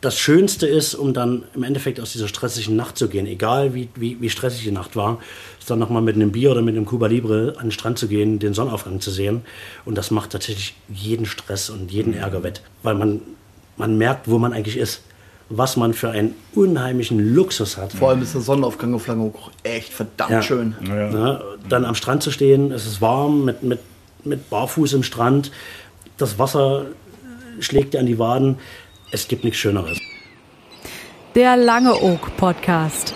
das Schönste ist, um dann im Endeffekt aus dieser stressigen Nacht zu gehen, egal wie, wie, wie stressig die Nacht war, ist dann nochmal mit einem Bier oder mit einem Cuba Libre an den Strand zu gehen, den Sonnenaufgang zu sehen. Und das macht tatsächlich jeden Stress und jeden Ärger wett, weil man, man merkt, wo man eigentlich ist. Was man für einen unheimlichen Luxus hat. Vor allem ist der Sonnenaufgang auf Langeoog echt verdammt Ja. schön. Ne? Dann am Strand zu stehen, es ist warm, mit, mit, mit Barfuß im Strand, das Wasser schlägt dir an die Waden. Es gibt nichts Schöneres. Der Langeoog Podcast.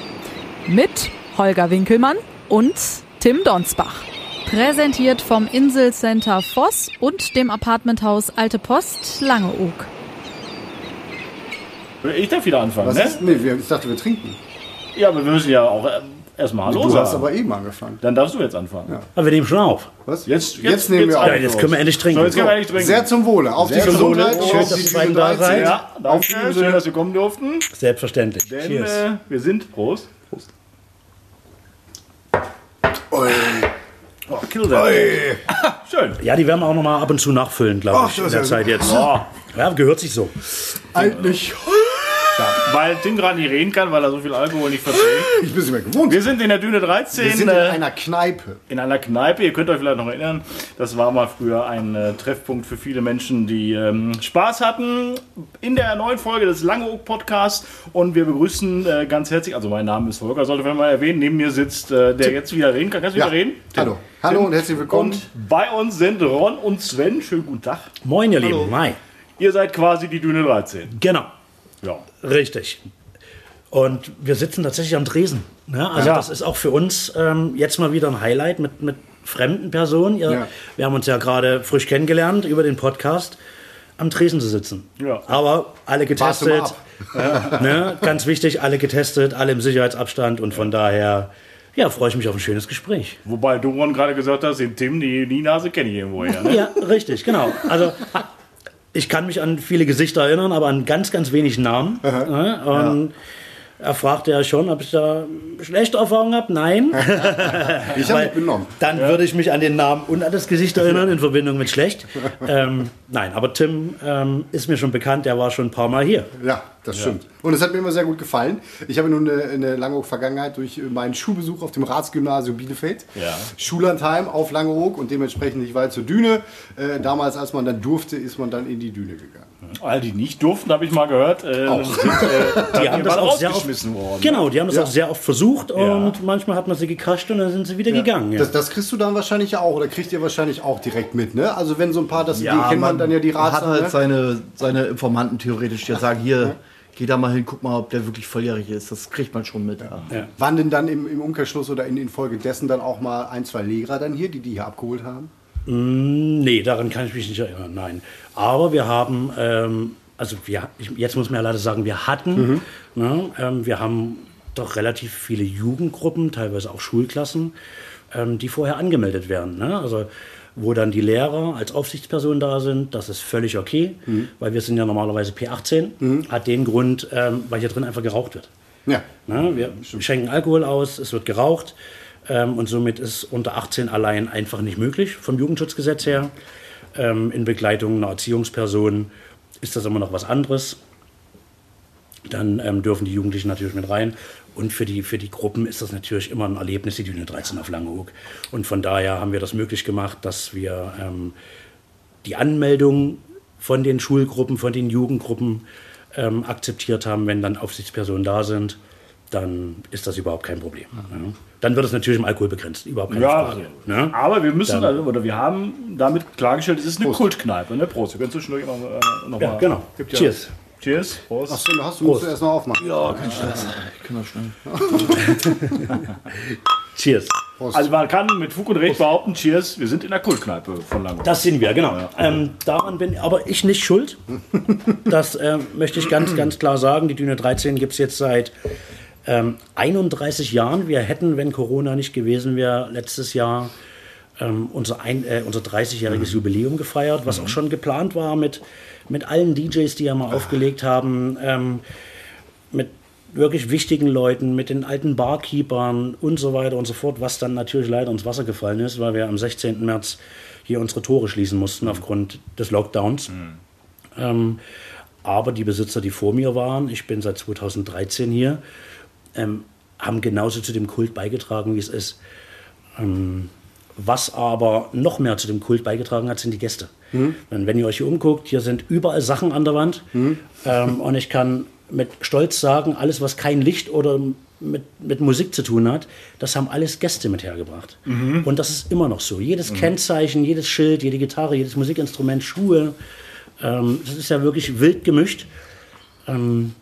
Mit Holger Winkelmann und Tim Donsbach. Präsentiert vom Inselcenter Voss und dem Apartmenthaus Alte Post Langeoog. Ich darf wieder anfangen, Was ne? ist? Nee, ich dachte, wir trinken. Ja, aber wir müssen ja auch äh, erstmal Hallo du sagen. hast aber eben angefangen. Dann darfst du jetzt anfangen. Aber wir nehmen schon auf. Was? Jetzt, jetzt, nehmen wir auf. Ja, jetzt können wir endlich trinken. So, jetzt können wir endlich trinken. Sehr zum Wohle. Auf Sehr die zum Wohle. Gesundheit. Schön, auf dass die ihr beiden da 13. seid. ja, danke. Schön, dass wir kommen durften. Selbstverständlich. Denn Cheers. äh, wir sind, Prost. Prost. Oi. Oh, kill that. Schön. Ja, die werden wir auch noch mal ab und zu nachfüllen, glaube Ach, ich, das in der Zeit ja- jetzt. Oh, Ja, gehört sich so. Eigentlich. Weil Tim gerade nicht reden kann, weil er so viel Alkohol nicht verträgt. Ich bin es mir gewohnt. Wir sind in der Düne 13. Wir sind in äh, einer Kneipe. in einer Kneipe. Ihr könnt euch vielleicht noch erinnern, das war mal früher ein äh, Treffpunkt für viele Menschen, die ähm, Spaß hatten. In der neuen Folge des Langeoog Podcasts und wir begrüßen äh, ganz herzlich, also mein Name ist Volker, sollte man mal erwähnen, neben mir sitzt äh, der jetzt wieder reden kann. Kannst du Ja. wieder reden? Hallo. Hallo und herzlich willkommen. Und bei uns sind Ron und Sven. Schönen guten Tag. Moin, ihr Lieben. Mai. Ihr seid quasi die Düne 13. Genau. Ja. Richtig. Und wir sitzen tatsächlich am Tresen. Ne? Also Ja. das ist auch für uns ähm, jetzt mal wieder ein Highlight mit, mit fremden Personen. Ihr, Ja. Wir haben uns ja gerade frisch kennengelernt über den Podcast, am Tresen zu sitzen. Ja. Aber alle getestet. Ne? Ganz wichtig, alle getestet, alle im Sicherheitsabstand. Und von daher ja, freue ich mich auf ein schönes Gespräch. Wobei du Ron gerade gesagt hast, den Tim, die, die Nase kenne ich irgendwoher. Ne? Ja, richtig, genau. Also ich kann mich an viele Gesichter erinnern, aber an ganz, ganz wenig Namen. Ne? Und er fragte ja schon, ob ich da schlechte Erfahrungen habe. Nein. Ich habe mich benommen. Dann würde ich mich an den Namen und an das Gesicht erinnern in Verbindung mit schlecht. Ähm, nein, aber Tim ähm, ist mir schon bekannt, der war schon ein paar Mal hier. Ja, das stimmt. Und es hat mir immer sehr gut gefallen. Ich habe nun eine, eine lange Vergangenheit durch meinen Schulbesuch auf dem Ratsgymnasium Bielefeld. Ja. Schullandheim auf Langeoog und dementsprechend nicht weit zur Düne. Äh, damals, als man dann durfte, ist man dann in die Düne gegangen. All die nicht durften, habe ich mal gehört, äh, Auch. sind äh, Die haben das auch sehr oft, worden. genau, die haben das Ja. auch sehr oft versucht und manchmal hat man sie gekascht und dann sind sie wieder gegangen. Ja. Das, das kriegst du dann wahrscheinlich ja auch oder kriegt ihr wahrscheinlich auch direkt mit, ne? Also wenn so ein paar, das die kennt man, dann ja die hat Rats. halt ne? seine, seine Informanten theoretisch, die sagen, hier, geh da mal hin, guck mal, ob der wirklich volljährig ist. Das kriegt man schon mit. Ja. Waren denn dann im, im Umkehrschluss oder in, infolgedessen dann auch mal ein, zwei Lehrer dann hier, die die hier abgeholt haben? Nee, daran kann ich mich nicht erinnern, nein. Aber wir haben, ähm, also wir, ich, jetzt muss man ja leider sagen, wir hatten, ne, ähm, wir haben doch relativ viele Jugendgruppen, teilweise auch Schulklassen, ähm, die vorher angemeldet werden. Ne? Also wo dann die Lehrer als Aufsichtsperson da sind, das ist völlig okay, weil wir sind ja normalerweise P18, hat den Grund, ähm, weil hier drin einfach geraucht wird. Ja. Ne? Wir schenken Alkohol aus, es wird geraucht ähm, und somit ist unter 18 allein einfach nicht möglich vom Jugendschutzgesetz her. Ähm, in Begleitung einer Erziehungsperson ist das immer noch was anderes. Dann ähm, dürfen die Jugendlichen natürlich mit rein. Und für die, für die Gruppen ist das natürlich immer ein Erlebnis, die Düne 13 auf Langeoog. Und von daher haben wir das möglich gemacht, dass wir ähm, die Anmeldung von den Schulgruppen, von den Jugendgruppen ähm, akzeptiert haben. Wenn dann Aufsichtspersonen da sind, dann ist das überhaupt kein Problem. Ja. Dann wird es natürlich im Alkohol begrenzt, überhaupt keine Ja, Frage. Ne? aber wir müssen, Dann- also, oder wir haben damit klargestellt, es ist eine Kultkneipe. Ne? Prost, wir können zwischendurch noch, äh, noch Ja, mal. genau. Gibt ja- Cheers. Cheers. Prost. Achso, hast du musst du erst noch aufmachen. Ja, kein Stress. Ich kann das schnell. Cheers. Also man kann mit Fug und Recht behaupten, Cheers, wir sind in der Kultkneipe von Langeoog. Das sind wir, genau. Ähm, daran bin aber ich nicht schuld. Das ähm, möchte ich ganz, ganz klar sagen. Die Düne 13 gibt es jetzt seit ähm, 31 Jahren. Wir hätten, wenn Corona nicht gewesen wäre, letztes Jahr ähm, unser, ein, äh, unser 30-jähriges Jubiläum gefeiert, was auch schon geplant war mit, mit allen DJs, die ja mal aufgelegt haben, ähm, mit wirklich wichtigen Leuten, mit den alten Barkeepern und so weiter und so fort, was dann natürlich leider ins Wasser gefallen ist, weil wir am 16. März hier unsere Tore schließen mussten aufgrund des Lockdowns. Ähm, aber die Besitzer, die vor mir waren, ich bin seit 2013 hier, ähm, haben genauso zu dem Kult beigetragen, wie es ist. Ähm, was aber noch mehr zu dem Kult beigetragen hat, sind die Gäste. Mhm. Denn wenn ihr euch hier umguckt, hier sind überall Sachen an der Wand. Mhm. Ähm, und ich kann mit Stolz sagen, alles, was kein Licht oder mit, mit Musik zu tun hat, das haben alles Gäste mit hergebracht. Mhm. Und das ist immer noch so. Jedes Kennzeichen, jedes Schild, jede Gitarre, jedes Musikinstrument, Schuhe, ähm, das ist ja wirklich wild gemischt. Ähm,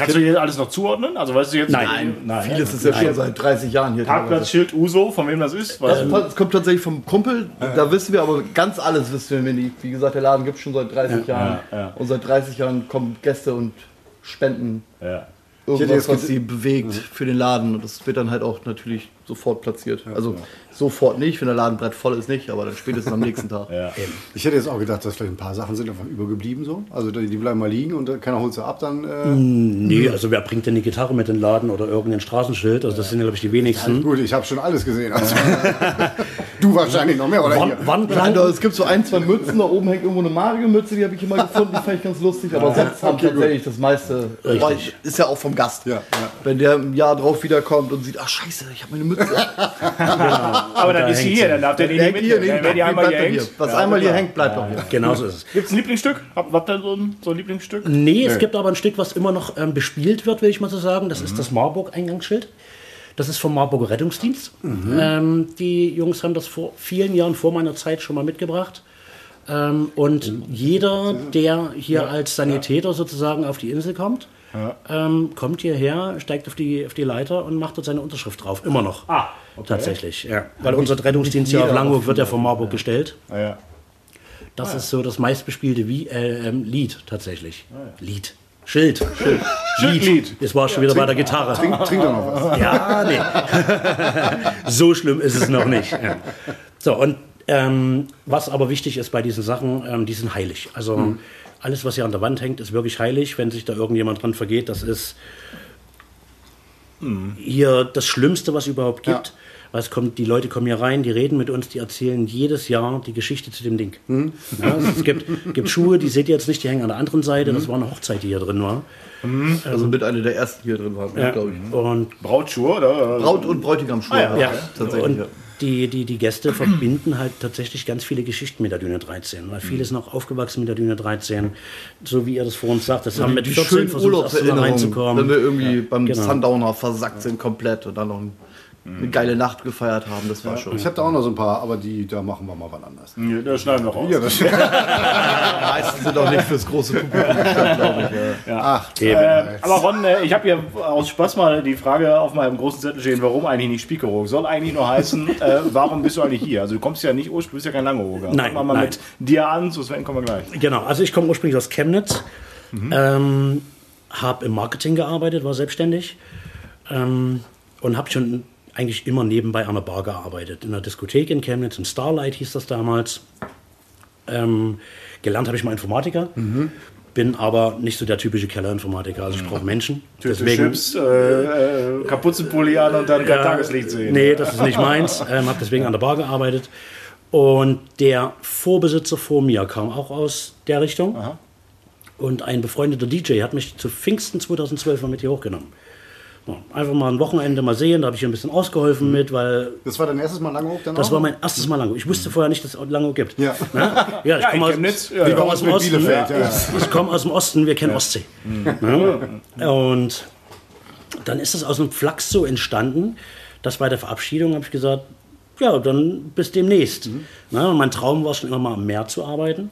Kannst du dir alles noch zuordnen? Also weißt du jetzt? Nein, nein. Vieles ist ja schon seit 30 Jahren hier. Parkplatzschild Uso, von wem das ist? Das, das kommt tatsächlich vom Kumpel, da wissen wir, aber ganz alles wissen wir nicht. Wie gesagt, der Laden gibt es schon seit 30 ja, Jahren. Ja, ja. Und seit 30 Jahren kommen Gäste und spenden irgendwas, was sie bewegt für den Laden. Und das wird dann halt auch natürlich sofort platziert. Also sofort nicht, wenn der Ladenbrett voll ist, nicht, aber dann spätestens am nächsten Tag. ja. Ich hätte jetzt auch gedacht, dass vielleicht ein paar Sachen sind einfach übergeblieben so. Also die bleiben mal liegen und keiner holt sie ab dann. Äh mm, nee, also wer bringt denn die Gitarre mit in den Laden oder irgendein Straßenschild? Also das sind, glaube ich, die wenigsten. Ja, gut, ich habe schon alles gesehen. Also. du wahrscheinlich noch mehr, oder? Wann, wann Nein, da, es gibt so ein, zwei Mützen, da oben hängt irgendwo eine Mario-Mütze, die habe ich immer gefunden, die fand ich ganz lustig, aber sonst haben tatsächlich das meiste. Richtig. Ist ja auch vom Gast. Ja, ja. Wenn der im Jahr drauf wiederkommt und sieht, ach scheiße, ich habe meine Mütze. genau. Aber dann ist sie hier, dann darf der nicht mit. Hier, wenn die einmal hier hängt. Was einmal hier hängt, bleibt doch hier. Genau so ist es. Gibt es ein Lieblingsstück? Habt ihr so ein, so ein Lieblingsstück? Nee, es gibt aber ein Stück, was immer noch ähm, bespielt wird, will ich mal so sagen. Das ist das Marburg-Eingangsschild. Das ist vom Marburger Rettungsdienst. Mhm. Ähm, die Jungs haben das vor vielen Jahren vor meiner Zeit schon mal mitgebracht. Ähm, und jeder, der hier als Sanitäter sozusagen auf die Insel kommt, ja. ähm, kommt hierher, steigt auf die, auf die Leiter und macht dort seine Unterschrift drauf. Immer noch. Ah, okay. Tatsächlich, ja. Weil unser Rettungsdienst hier auf Langburg wird ja von Marburg gestellt. Ah, ja. Das ah, ist so das meistbespielte Wie äh, ähm, Lied tatsächlich. Ah, Lied. Schild. Schild. Lied. Jetzt war ich schon wieder trink, bei der Gitarre. Trink, trink doch noch was. Ja, nee. so schlimm ist es noch nicht. So, und ähm, was aber wichtig ist bei diesen Sachen, ähm, die sind heilig. Also mhm alles, was hier an der Wand hängt, ist wirklich heilig. Wenn sich da irgendjemand dran vergeht, das ist mhm. hier das Schlimmste, was es überhaupt gibt. Ja. Weil es kommt, die Leute kommen hier rein, die reden mit uns, die erzählen jedes Jahr die Geschichte zu dem Ding. Mhm. Ja, es gibt, gibt, Schuhe, die seht ihr jetzt nicht, die hängen an der anderen Seite. Mhm. Das war eine Hochzeit, die hier drin war. Mhm. Also mit einer der ersten, die hier drin waren, ja. glaube ich. Und Brautschuhe, oder? Braut- und Bräutigamschuhe. Ah, ja. ja. tatsächlich. Und die, die, die Gäste verbinden halt tatsächlich ganz viele Geschichten mit der Düne 13, weil viele sind auch aufgewachsen mit der Düne 13, so wie ihr das vor uns sagt. Das ja, haben mit 14 versucht, reinzukommen. Wenn wir irgendwie ja, beim genau. Sundowner versackt sind komplett und dann noch ein eine geile Nacht gefeiert haben. Das war ja, schon. Ich habe da auch noch so ein paar, aber die da machen wir mal wann anders. Ja, da schneiden wir raus. Ja, das meisten sind auch nicht fürs große Publikum glaube ich. Ja. Ach, äh, aber Ron, äh, ich habe hier aus Spaß mal die Frage auf meinem großen Zettel stehen, warum eigentlich nicht Spiekeroog? Soll eigentlich nur heißen, äh, warum bist du eigentlich hier? Also du kommst ja nicht ursprünglich, du bist ja kein Langeoger. Nein, Fangen wir mal mit dir an, zu Sven kommen wir gleich. Genau, also ich komme ursprünglich aus Chemnitz, mhm. ähm, habe im Marketing gearbeitet, war selbstständig ähm, und habe schon eigentlich immer nebenbei an der Bar gearbeitet. In der Diskothek in Chemnitz, in Starlight hieß das damals. Ähm, gelernt habe ich mal Informatiker. Mhm. Bin aber nicht so der typische Kellerinformatiker. Also ich brauche Menschen. Deswegen, Chips, äh, äh, Kapuzenpulli an und dann kein ja, Tageslicht sehen. Nee, das ist nicht meins. Ähm, habe deswegen an der Bar gearbeitet. Und der Vorbesitzer vor mir kam auch aus der Richtung. Aha. Und ein befreundeter DJ hat mich zu Pfingsten 2012 mal mit hier hochgenommen. Einfach mal ein Wochenende mal sehen, da habe ich ein bisschen ausgeholfen mhm. mit, weil. Das war dein erstes Mal Langeoog dann Das auch? war mein erstes Mal Langeoog. Ich wusste mhm. vorher nicht, dass es Langeoog gibt. Ja, ja ich komme aus, ja, komm aus dem Osten. Ja. Ich komme aus dem Osten, wir kennen Ostsee. Mhm. Und dann ist das aus einem Flachs so entstanden, dass bei der Verabschiedung habe ich gesagt, ja, dann bis demnächst. Mhm. Na, mein Traum war schon immer mal am Meer zu arbeiten.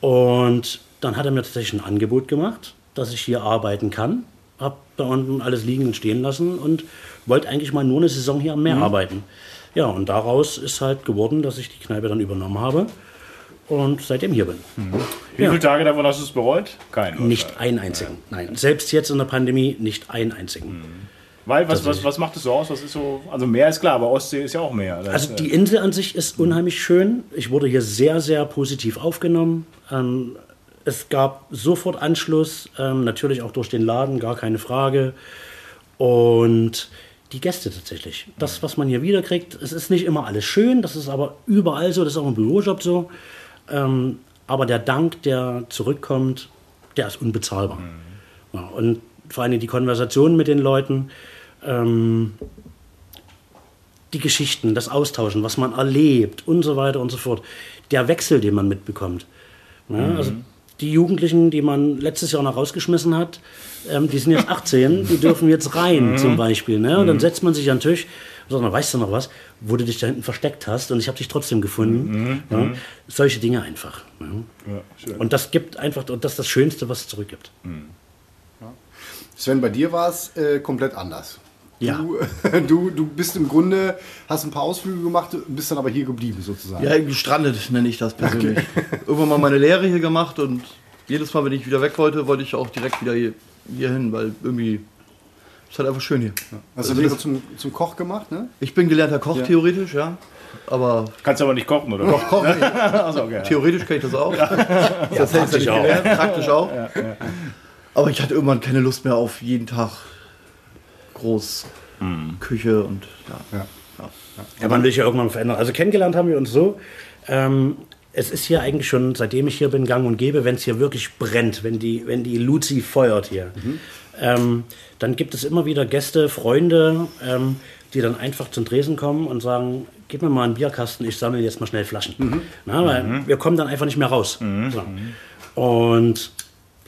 Und dann hat er mir tatsächlich ein Angebot gemacht, dass ich hier arbeiten kann habe da unten alles liegen und stehen lassen und wollte eigentlich mal nur eine Saison hier am Meer mhm. arbeiten. Ja, und daraus ist halt geworden, dass ich die Kneipe dann übernommen habe und seitdem hier bin. Mhm. Wie ja. viele Tage davon hast du es bereut? Keinen. Nicht einen einzigen. Ja. Nein, selbst jetzt in der Pandemie nicht einen einzigen. Mhm. Weil, was, was, was macht es so aus? Was ist so, also Meer ist klar, aber Ostsee ist ja auch Meer. Das also die Insel an sich ist unheimlich schön. Ich wurde hier sehr, sehr positiv aufgenommen. Ähm, es gab sofort Anschluss, ähm, natürlich auch durch den Laden, gar keine Frage. Und die Gäste tatsächlich. Das, was man hier wiederkriegt, es ist nicht immer alles schön, das ist aber überall so, das ist auch im Bürojob so. Ähm, aber der Dank, der zurückkommt, der ist unbezahlbar. Mhm. Ja, und vor allem die Konversation mit den Leuten, ähm, die Geschichten, das Austauschen, was man erlebt und so weiter und so fort. Der Wechsel, den man mitbekommt. Ja, mhm. Also die Jugendlichen, die man letztes Jahr noch rausgeschmissen hat, ähm, die sind jetzt 18, die dürfen jetzt rein mhm. zum Beispiel. Ne? Und dann mhm. setzt man sich an den Tisch und sagt, weißt du noch was, wo du dich da hinten versteckt hast und ich habe dich trotzdem gefunden. Mhm. Ja? Solche Dinge einfach. Ja? und das gibt einfach, das ist das Schönste, was es zurückgibt. Sven, bei dir war es äh, komplett anders. Ja. Du, du, du bist im Grunde, hast ein paar Ausflüge gemacht, bist dann aber hier geblieben sozusagen. Ja, gestrandet nenne ich das persönlich. Okay. Irgendwann mal meine Lehre hier gemacht und jedes Mal, wenn ich wieder weg wollte, wollte ich auch direkt wieder hier, hier hin, weil irgendwie ist halt einfach schön hier. Ja. Hast also du Lehre zum, zum Koch gemacht, ne? Ich bin gelernter Koch, ja. theoretisch, ja. Aber Kannst du aber nicht kochen, oder? Doch, kochen. also, okay, Theoretisch kann ich das auch. Ja. Das ja, praktisch, auch. Gelernt, praktisch auch. Aber ich hatte irgendwann keine Lust mehr auf jeden Tag groß mhm. Küche und ja. Ja. ja. ja man will sich ja irgendwann verändern. Also kennengelernt haben wir uns so. Ähm, es ist hier eigentlich schon, seitdem ich hier bin, gang und gäbe, wenn es hier wirklich brennt, wenn die, wenn die Luzi feuert hier, mhm. ähm, dann gibt es immer wieder Gäste, Freunde, ähm, die dann einfach zum Dresen kommen und sagen, gib mir mal einen Bierkasten, ich sammle jetzt mal schnell Flaschen. Mhm. Na, weil mhm. wir kommen dann einfach nicht mehr raus. Mhm. So. Und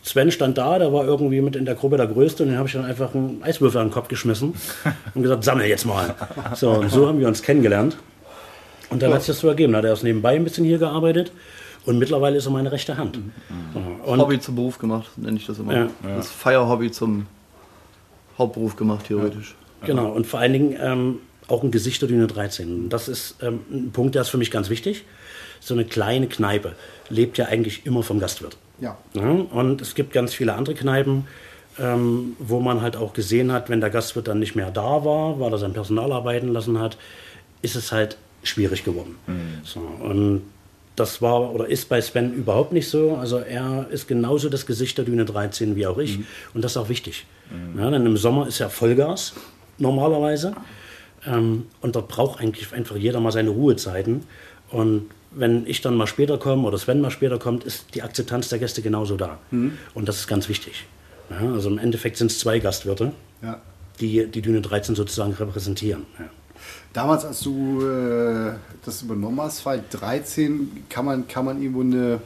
Sven stand da, der war irgendwie mit in der Gruppe der Größte und den habe ich dann einfach einen Eiswürfel an den Kopf geschmissen und gesagt, sammle jetzt mal. So, und so haben wir uns kennengelernt. Und dann ja. hat sich das so ergeben. Da hat er erst nebenbei ein bisschen hier gearbeitet und mittlerweile ist er meine rechte Hand. Mhm. Hobby zum Beruf gemacht, nenne ich das immer. Ja. Das Feierhobby zum Hauptberuf gemacht, theoretisch. Genau, und vor allen Dingen ähm, auch ein Gesicht der Düne 13. Das ist ähm, ein Punkt, der ist für mich ganz wichtig. So eine kleine Kneipe lebt ja eigentlich immer vom Gastwirt. Ja. ja. Und es gibt ganz viele andere Kneipen, ähm, wo man halt auch gesehen hat, wenn der Gastwirt dann nicht mehr da war, weil er sein Personal arbeiten lassen hat, ist es halt schwierig geworden. Mhm. So, und das war oder ist bei Sven überhaupt nicht so. Also er ist genauso das Gesicht der Düne 13 wie auch ich. Mhm. Und das ist auch wichtig. Mhm. Ja, denn im Sommer ist ja Vollgas normalerweise. Ähm, und dort braucht eigentlich einfach jeder mal seine Ruhezeiten. Und wenn ich dann mal später komme oder Sven mal später kommt, ist die Akzeptanz der Gäste genauso da. Mhm. Und das ist ganz wichtig. Ja, also im Endeffekt sind es zwei Gastwirte, ja. die die Düne 13 sozusagen repräsentieren. Ja. Damals, als du äh, das übernommen hast, 2013, kann man, kann man irgendwo eine,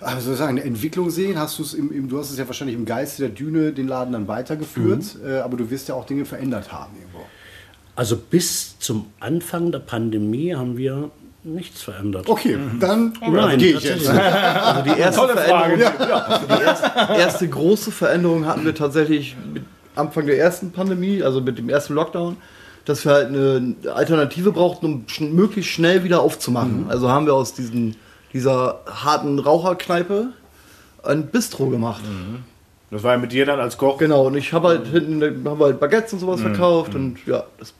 also sagen, eine Entwicklung sehen? Hast im, im, du hast es ja wahrscheinlich im Geiste der Düne den Laden dann weitergeführt, mhm. äh, aber du wirst ja auch Dinge verändert haben irgendwo. Also bis zum Anfang der Pandemie haben wir nichts verändert. Okay, dann Nein, gehe ich jetzt. Also die erste, Veränderung, ja. die erste, erste, große Veränderung hatten wir tatsächlich mit Anfang der ersten Pandemie, also mit dem ersten Lockdown, dass wir halt eine Alternative brauchten, um schn möglichst schnell wieder aufzumachen. Mhm. Also haben wir aus diesen, dieser harten Raucherkneipe ein Bistro gemacht. Mhm. Das war ja mit dir dann als Koch? Genau, und ich habe halt hinten hab halt Baguettes und sowas mhm. verkauft und ja, das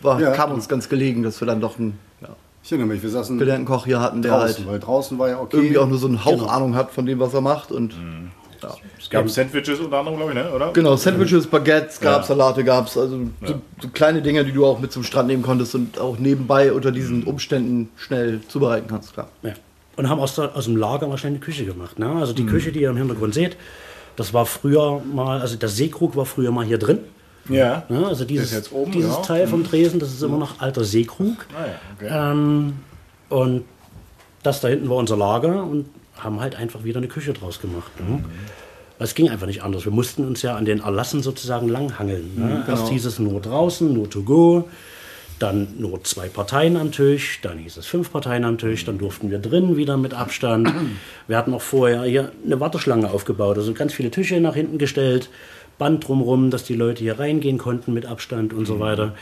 war, ja. kam uns ganz gelegen, dass wir dann doch ein ja, ich erinnere mich, wir saßen Koch hier hatten, der draußen, halt weil draußen war ja okay. irgendwie auch nur so einen Hauch genau. Ahnung hat von dem, was er macht und mhm. ja. Es gab Sandwiches unter anderem, glaube ich, ne? oder? Genau, Sandwiches, Baguettes gab es, ja. Salate gab es, also so, so, kleine Dinge, die du auch mit zum Strand nehmen konntest und auch nebenbei unter diesen mhm. Umständen schnell zubereiten kannst, klar. Ja. Und haben aus, der, aus dem Lager wahrscheinlich eine Küche gemacht. Ne? Also die mhm. Küche, die ihr im Hintergrund seht, das war früher mal, also der Seekrug war früher mal hier drin. Ja. ja also dieses, oben, dieses ja. Teil vom Dresen, das ist immer noch alter Seekrug. Ah, ja. okay. ähm, und das da hinten war unser Lager und haben halt einfach wieder eine Küche draus gemacht. Ne? Mhm. Es ging einfach nicht anders. Wir mussten uns ja an den Erlassen sozusagen langhangeln. Ne? Mhm, genau. Erst hieß es nur draußen, nur to go, dann nur zwei Parteien am Tisch, dann hieß es fünf Parteien am Tisch, dann durften wir drin wieder mit Abstand. Wir hatten auch vorher hier eine Warteschlange aufgebaut, also ganz viele Tische nach hinten gestellt, Band drumherum, dass die Leute hier reingehen konnten mit Abstand und so mhm. weiter.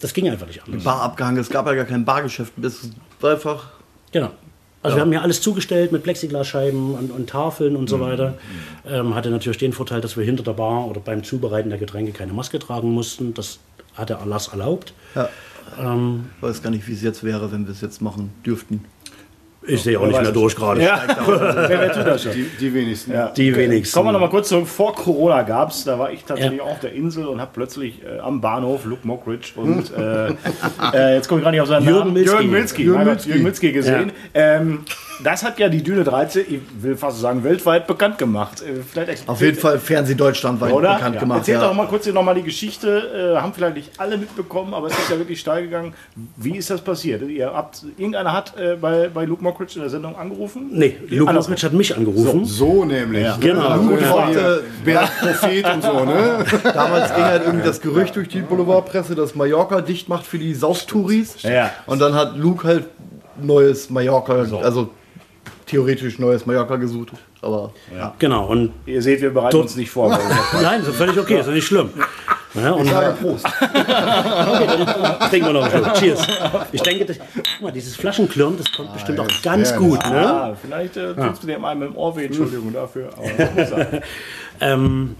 Das ging einfach nicht anders. Bar abgehangen, es gab ja gar kein Bargeschäft. Es war einfach. Genau. Also ja. wir haben hier alles zugestellt mit Plexiglasscheiben und, und Tafeln und so mhm. weiter. Ähm, hatte natürlich den Vorteil, dass wir hinter der Bar oder beim Zubereiten der Getränke keine Maske tragen mussten. Das hat der Erlass erlaubt. Ja. Ähm, ich weiß gar nicht, wie es jetzt wäre, wenn wir es jetzt machen dürften. Ich sehe auch nicht mehr durch gerade. Ja. wer, wer tut das schon? Die, die wenigsten. Ja. Die wenigsten. Kommen wir nochmal kurz zurück. Vor Corona gab es, da war ich tatsächlich ja. auch auf der Insel und habe plötzlich äh, am Bahnhof Luke Mockridge und äh, äh, jetzt komme ich gerade nicht auf seinen Jürgen Namen. Milzki. Jürgen Milzki. Jürgen Milzki. Jürgen Milzki gesehen. Ja. Ähm, das hat ja die Düne 13, ich will fast sagen, weltweit bekannt gemacht. Äh, vielleicht Auf jeden Fall Fernseh deutschlandweit Oder? bekannt ja. gemacht. Erzähl ja. doch mal kurz hier nochmal die Geschichte. Äh, haben vielleicht nicht alle mitbekommen, aber es ist ja wirklich steil gegangen. Wie ist das passiert? Ihr habt, irgendeiner hat äh, bei, bei Luke Mockridge in der Sendung angerufen? Nee, Luke Mockridge hat mich angerufen. So, so nämlich. Ja. Genau. Luke ja. Bergprophet und so, ne? Damals ging halt irgendwie das Gerücht durch die Boulevardpresse, dass Mallorca dicht macht für die Saustouris. Ja. Und dann hat Luke halt neues Mallorca, so. also theoretisch neues Mallorca gesucht. Aber ja. Genau. Und ihr seht, wir bereiten uns nicht vor. Nein, ist völlig okay, ist nicht schlimm. Ja, und ja, Prost. okay, trinken wir noch einen Schluck. Cheers. Ich denke, das, guck mal, dieses Flaschenklirren, das kommt ah, bestimmt auch ganz gut. Ne? Ah, vielleicht äh, tust du dem einen mit dem Ohr weh, Entschuldigung dafür. ähm,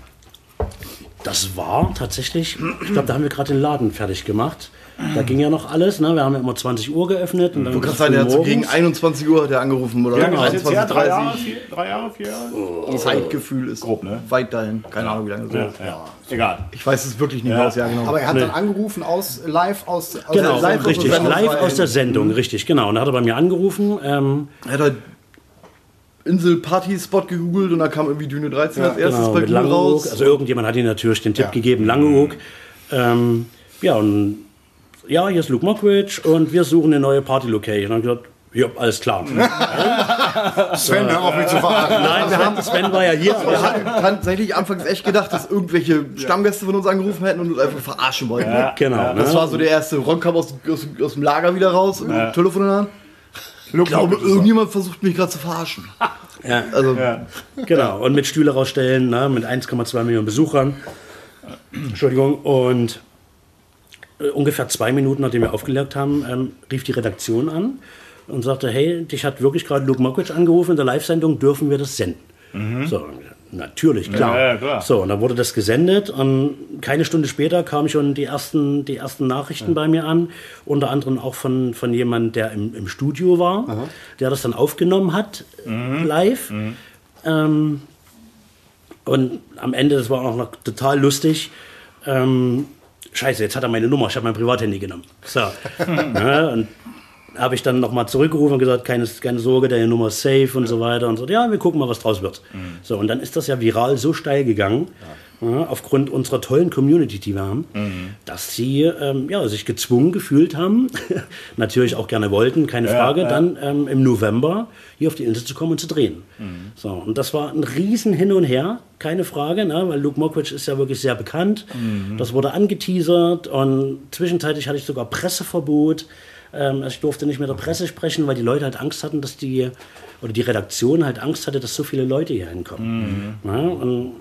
das war tatsächlich, ich glaube, da haben wir gerade den Laden fertig gemacht. Da ging ja noch alles, ne? Wir haben ja immer 20 Uhr geöffnet. Und dann du kannst sagen, der hat so gegen 21 Uhr hat er angerufen, oder? Ja, genau. 21, ja, drei, Jahre, vier, drei Jahre, vier Jahre? Oh. Zeitgefühl ist grob, ne? Weit dahin. Keine. Ahnung, wie lange so. Ja, ja. Egal. Ich weiß es wirklich nicht ja. aus, ja, genau. Aber er hat nee. dann angerufen aus live aus, aus genau, live richtig, live aus der Sendung, mhm. richtig, genau. Und er hat er bei mir angerufen. Ähm, er hat halt Insel Party Spot gegoogelt und da kam irgendwie Düne 13 ja, als erstes genau, bei Düne raus. Also irgendjemand hat ihm natürlich den Tipp ja. gegeben, Langeoog. Ähm, ja, und ja, hier ist Luke Mockridge und wir suchen eine neue Party-Location. Und ich gesagt, ja, alles klar. Sven, hör auf mich zu verarschen. Nein, wir haben, Sven war ja hier. Wir hatten tatsächlich anfangs echt gedacht, dass irgendwelche Stammgäste von uns angerufen hätten und uns einfach verarschen wollten. Ja, genau. Ja, das ne? war so der erste. Ron kam aus, aus, aus dem Lager wieder raus, ja. Telefon in der Hand. Ich glaube, irgendjemand versucht mich gerade zu verarschen. Ja, also, ja. genau. Und mit Stühle rausstellen, ne, mit 1,2 Millionen Besuchern. Entschuldigung. Und äh, ungefähr zwei Minuten, nachdem wir aufgelegt haben, ähm, rief die Redaktion an und sagte, hey, dich hat wirklich gerade Luke Mockridge angerufen, in der Live-Sendung dürfen wir das senden. Mhm. So, natürlich, klar. Ja, ja, klar. So, und dann wurde das gesendet und keine Stunde später kamen schon die ersten, die ersten Nachrichten ja. bei mir an, unter anderem auch von, von jemandem, der im, im Studio war, Aha. der das dann aufgenommen hat, mhm. live. Mhm. Ähm, und am Ende, das war auch noch total lustig, ähm, Scheiße, jetzt hat er meine Nummer, ich habe mein Privathandy genommen. So. ja, und habe ich dann nochmal zurückgerufen und gesagt, keine, keine Sorge, deine Nummer ist safe und so weiter. Und so, ja, wir gucken mal, was draus wird. Mhm. So, und dann ist das ja viral so steil gegangen, ja. Ja, aufgrund unserer tollen Community, die wir haben, mhm. dass sie ähm, ja, sich gezwungen gefühlt haben, natürlich auch gerne wollten, keine ja, Frage, dann ähm, im November hier auf die Insel zu kommen und zu drehen. Mhm. So, und das war ein riesen Hin und Her, keine Frage, ne, weil Luke Mockridge ist ja wirklich sehr bekannt. Mhm. Das wurde angeteasert und zwischenzeitlich hatte ich sogar Presseverbot. Ähm, also ich durfte nicht mit der Presse sprechen, weil die Leute halt Angst hatten, dass die, oder die Redaktion halt Angst hatte, dass so viele Leute hier hinkommen. Mhm. Ja, und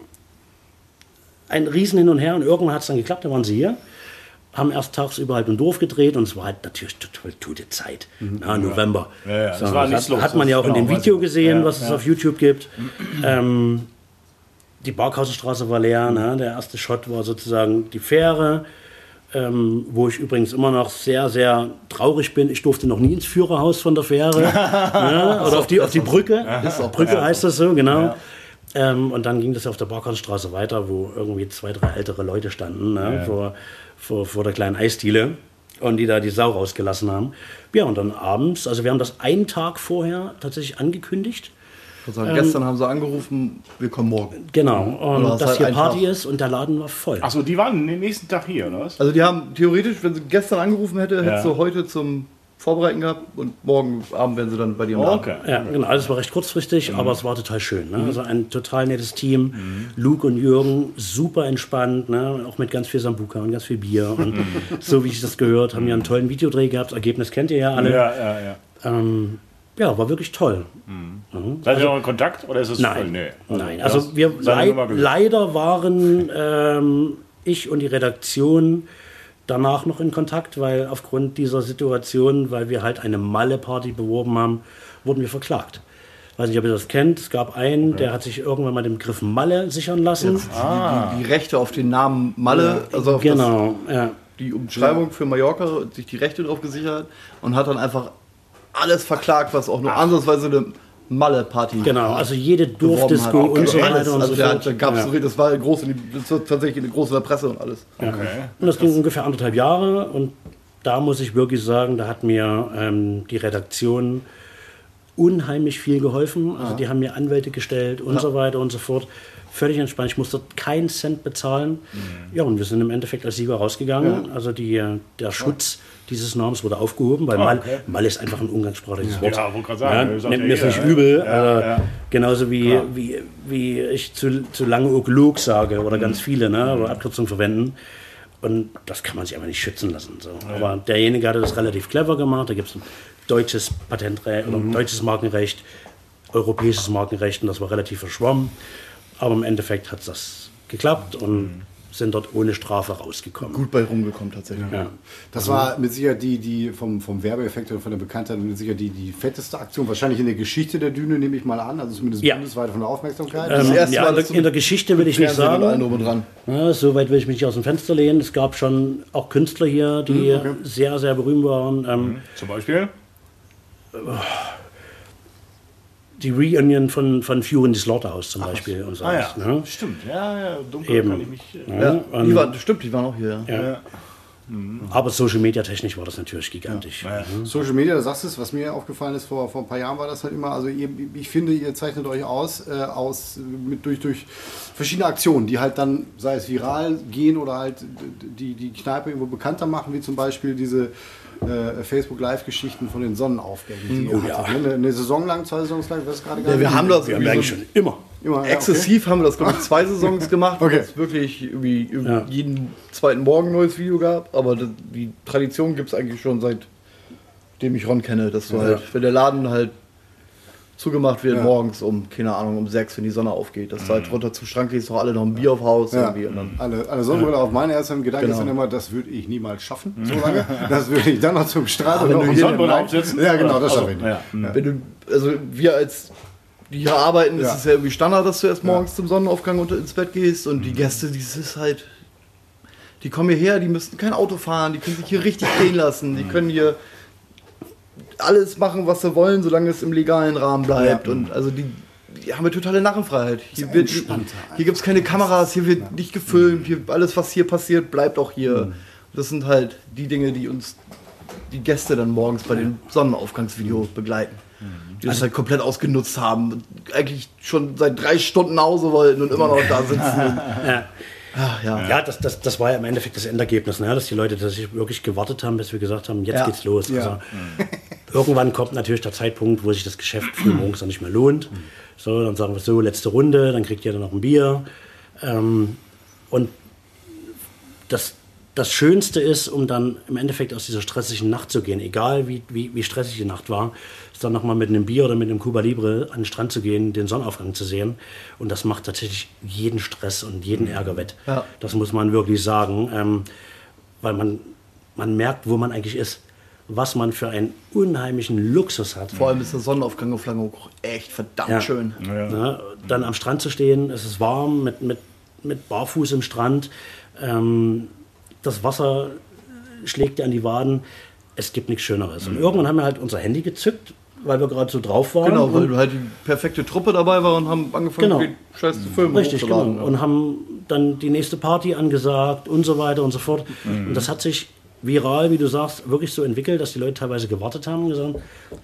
ein Riesen hin und her und irgendwann hat es dann geklappt, da waren sie hier haben erst tagsüber halt im Dorf gedreht und es war halt natürlich total gute Zeit. Mhm. Ja, November. Ja, ja, so, das war das hat, hat, man ja auch in dem Video gesehen, was es auf YouTube gibt. ähm, die Barkhausenstraße war leer. Ne? Der erste Shot war sozusagen die Fähre ähm, wo ich übrigens immer noch sehr, sehr traurig bin. Ich durfte noch nie ins Führerhaus von der Fähre ne? oder auf die, auf die Brücke. Brücke ja. heißt das so, genau. Ähm, und dann ging das auf der Barkhausstraße weiter, wo irgendwie zwei, drei ältere Leute standen ne? ja. vor, vor, vor der kleinen Eisdiele und die da die Sau rausgelassen haben. Ja, und dann abends, also wir haben das einen Tag vorher tatsächlich angekündigt. Sagen, ähm, gestern haben sie angerufen, wir kommen morgen. Genau, und dass halt hier Party Tag. ist und der Laden war voll. Achso, die waren den nächsten Tag hier, oder was? Also die haben theoretisch, wenn sie gestern angerufen hätte, ja. hättest du heute zum Vorbereiten gehabt und morgen Abend werden sie dann bei dir im oh, okay. Ja, genau, alles war recht kurzfristig, mhm. aber es war total schön. Ne? Mhm. Also ein total nettes Team. Mhm. Luke und Jürgen, super entspannt, ne? auch mit ganz viel Sambuka und ganz viel Bier. Und so wie ich das gehört, haben ja einen tollen Videodreh gehabt. Ergebnis kennt ihr ja alle. Ja, ja, ja. Ähm, ja, war wirklich toll. Mhm. Mhm. Seid ihr also noch in Kontakt oder ist es Nein, voll? Nee. Also, nein. Also wir leid, leider waren ähm, ich und die Redaktion danach noch in Kontakt, weil aufgrund dieser Situation, weil wir halt eine Malle-Party beworben haben, wurden wir verklagt. Ich weiß nicht, ob ihr das kennt. Es gab einen, okay. der hat sich irgendwann mal den Begriff Malle sichern lassen. Jetzt, ah. die, die, Rechte auf den Namen Malle, ja, also genau, das, ja. die Umschreibung für Mallorca, sich die Rechte drauf gesichert und hat dann einfach alles verklagt, was auch nur ansatzweise eine Malle-Party. Genau, also jede Dorfdisco okay. und so weiter alles. und also so fort. Da gab's ja. das war groß, das war tatsächlich eine große Presse und alles. Okay. Und das ging ungefähr anderthalb Jahre und da muss ich wirklich sagen, da hat mir ähm, die Redaktion unheimlich viel geholfen. Also ja. die haben mir Anwälte gestellt und ja. so weiter und so fort. Völlig entspannt. Ich musste keinen Cent bezahlen. Mhm. Ja, und wir sind im Endeffekt als Sieger rausgegangen. Ja. Also die, der Schutz dieses Namens wurde aufgehoben, weil oh, Mal, okay. Mal ist einfach ein umgangssprachliches Wort. Ja, wollte gerade sagen. Ja, nimmt mir es nicht übel. Also, genauso wie, wie, wie ich zu, zu lange Oklog sage oder mhm. ganz viele, ne, oder Abkürzungen verwenden. Und das kann man sich einfach nicht schützen lassen. So. Ja. Aber derjenige hatte das relativ clever gemacht. Da gibt es ein deutsches Patentrecht, mhm. deutsches Markenrecht, europäisches Markenrecht und das war relativ verschwommen. Aber im Endeffekt hat das geklappt und mhm sind dort ohne Strafe rausgekommen. Gut bei rumgekommen tatsächlich. Ja. Das war mit Sicherheit die, die vom, vom Werbeeffekt oder von der Bekanntheit mit Sicherheit die, die fetteste Aktion, wahrscheinlich in der Geschichte der Düne, nehme ich mal an, also zumindest ja. bundesweit von der Aufmerksamkeit. Ähm, ja, in, der, in der Geschichte will ich nicht sagen. Ja, so weit will ich mich nicht aus dem Fenster lehnen. Es gab schon auch Künstler hier, die mhm, okay. sehr, sehr berühmt waren. Ähm, mhm. Zum Beispiel? Die Reunion von, von Fury in the Slaughterhouse zum Beispiel. Ach, und so ah, ja. Ne? Stimmt, ja, ja, dunkel Eben. kann ich mich. Äh, ja, ja. Die war, stimmt, die waren auch hier. Ja. Mhm. Aber Social Media technisch war das natürlich gigantisch. Ja. Mhm. Social Media, da sagst du es, was mir aufgefallen ist, vor, vor ein paar Jahren war das halt immer, also ihr, ich finde, ihr zeichnet euch aus, äh, aus mit, durch, durch verschiedene Aktionen, die halt dann, sei es viral gehen oder halt die, die Kneipe irgendwo bekannter machen, wie zum Beispiel diese äh, Facebook Live-Geschichten von den Sonnenaufgängen. Oh, ja. eine, eine, Saison lang, zwei Saisons lang, was gerade gar ja, Wir haben das wir haben eigentlich schon immer. Immer Exzessiv okay. haben wir das, glaube ich, zwei Saisons gemacht, okay. es wirklich irgendwie ja. jeden zweiten Morgen ein neues Video gab. Aber die Tradition gibt es eigentlich schon seitdem ich Ron kenne, dass du ja. halt, wenn der Laden halt zugemacht wird ja. morgens um, keine Ahnung, um sechs, wenn die Sonne aufgeht. Dass mhm. du halt runter zum Schrank gehst, noch alle noch ein Bier auf Haus ja. irgendwie. Und dann alle, alle Sonnenbrille ja. auf. Meine ersten Gedanken genau. sind immer, das würde ich niemals schaffen, so lange. das würde ich dann noch zum Strand und noch Sonnenbrille aufsetzen. Ja, genau, das schaffe ich nicht. Wenn du, also wir als die hier arbeiten, ist es ja irgendwie Standard, dass du erst morgens zum Sonnenaufgang und ins Bett gehst und die mhm. Gäste, die ist halt die kommen hierher, die müssen kein Auto fahren, die können sich hier richtig gehen lassen, die mhm. können hier alles machen, was sie wollen, solange es im legalen Rahmen bleibt. Ja. Und also die, die haben wir totale Narrenfreiheit. Hier, wird, hier gibt es keine Kameras, hier wird ja. nicht gefilmt, hier, alles, was hier passiert, bleibt auch hier. Mhm. Das sind halt die Dinge, die uns die Gäste dann morgens bei den Sonnenaufgangsvideos begleiten. Mhm. Die das also, halt komplett ausgenutzt haben. Eigentlich schon seit drei Stunden nach Hause wollten und immer noch da sitzen. ja. Ach, ja, ja das, das, das war ja im Endeffekt das Endergebnis, ne? dass die Leute dass sie wirklich gewartet haben, bis wir gesagt haben, jetzt ja. geht's los. Ja. Also, mhm. Irgendwann kommt natürlich der Zeitpunkt, wo sich das Geschäft früh morgens dann nicht mehr lohnt. So, dann sagen wir so, letzte Runde, dann kriegt ihr dann noch ein Bier. Ähm, und das, das Schönste ist, um dann im Endeffekt aus dieser stressigen Nacht zu gehen, egal wie, wie, wie stressig die Nacht war, dann nochmal mit einem Bier oder mit einem Cuba Libre an den Strand zu gehen, den Sonnenaufgang zu sehen. Und das macht tatsächlich jeden Stress und jeden Ärger wett. Ja. Das muss man wirklich sagen, ähm, weil man, man merkt, wo man eigentlich ist was man für einen unheimlichen Luxus hat. Vor allem ist der Sonnenaufgang auf Langeoog echt verdammt ja. schön. Ja. Ja, dann am Strand zu stehen, es ist warm, mit, mit, mit Barfuß im Strand. Ähm, das Wasser schlägt dir an die Waden. Es gibt nichts Schöneres. Und irgendwann haben wir halt unser Handy gezückt, weil wir gerade so drauf waren. Genau, weil halt die perfekte Truppe dabei war und haben angefangen, genau. die Scheiß zu filmen. Richtig, genau. Und haben dann die nächste Party angesagt und so weiter und so fort. Mhm. Und das hat sich viral, wie du sagst, wirklich so entwickelt, dass die Leute teilweise gewartet haben und gesagt,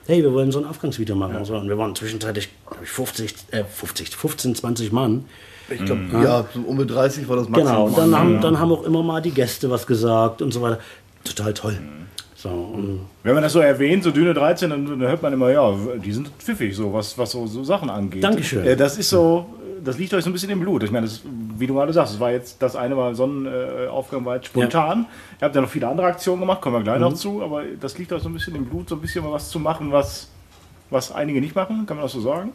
hey, wir wollen so ein Aufgangsvideo machen. Ja. Und, so. und wir waren zwischenzeitlich, glaube ich, 50, äh, 50, 15, 20 Mann. Ich glaube, mhm. ja, so um mit 30 war das Maximum. Genau, und dann haben, ja. dann haben auch immer mal die Gäste was gesagt und so weiter. Total toll. Mhm. So, Wenn man das so erwähnt, so Düne 13, dann, dann, hört man immer, ja, die sind pfiffig, so was, was so, so Sachen angeht. Dankeschön. Äh, das ist so, das liegt euch so ein bisschen im Blut. Ich meine, das, wie du gerade sagst, es war jetzt das eine Mal Sonnenaufgang war jetzt spontan. Ja. Ihr habt ja noch viele andere Aktionen gemacht, kommen wir gleich mhm. noch zu, aber das liegt euch so ein bisschen im Blut, so ein bisschen mal was zu machen, was, was einige nicht machen, kann man das so sagen?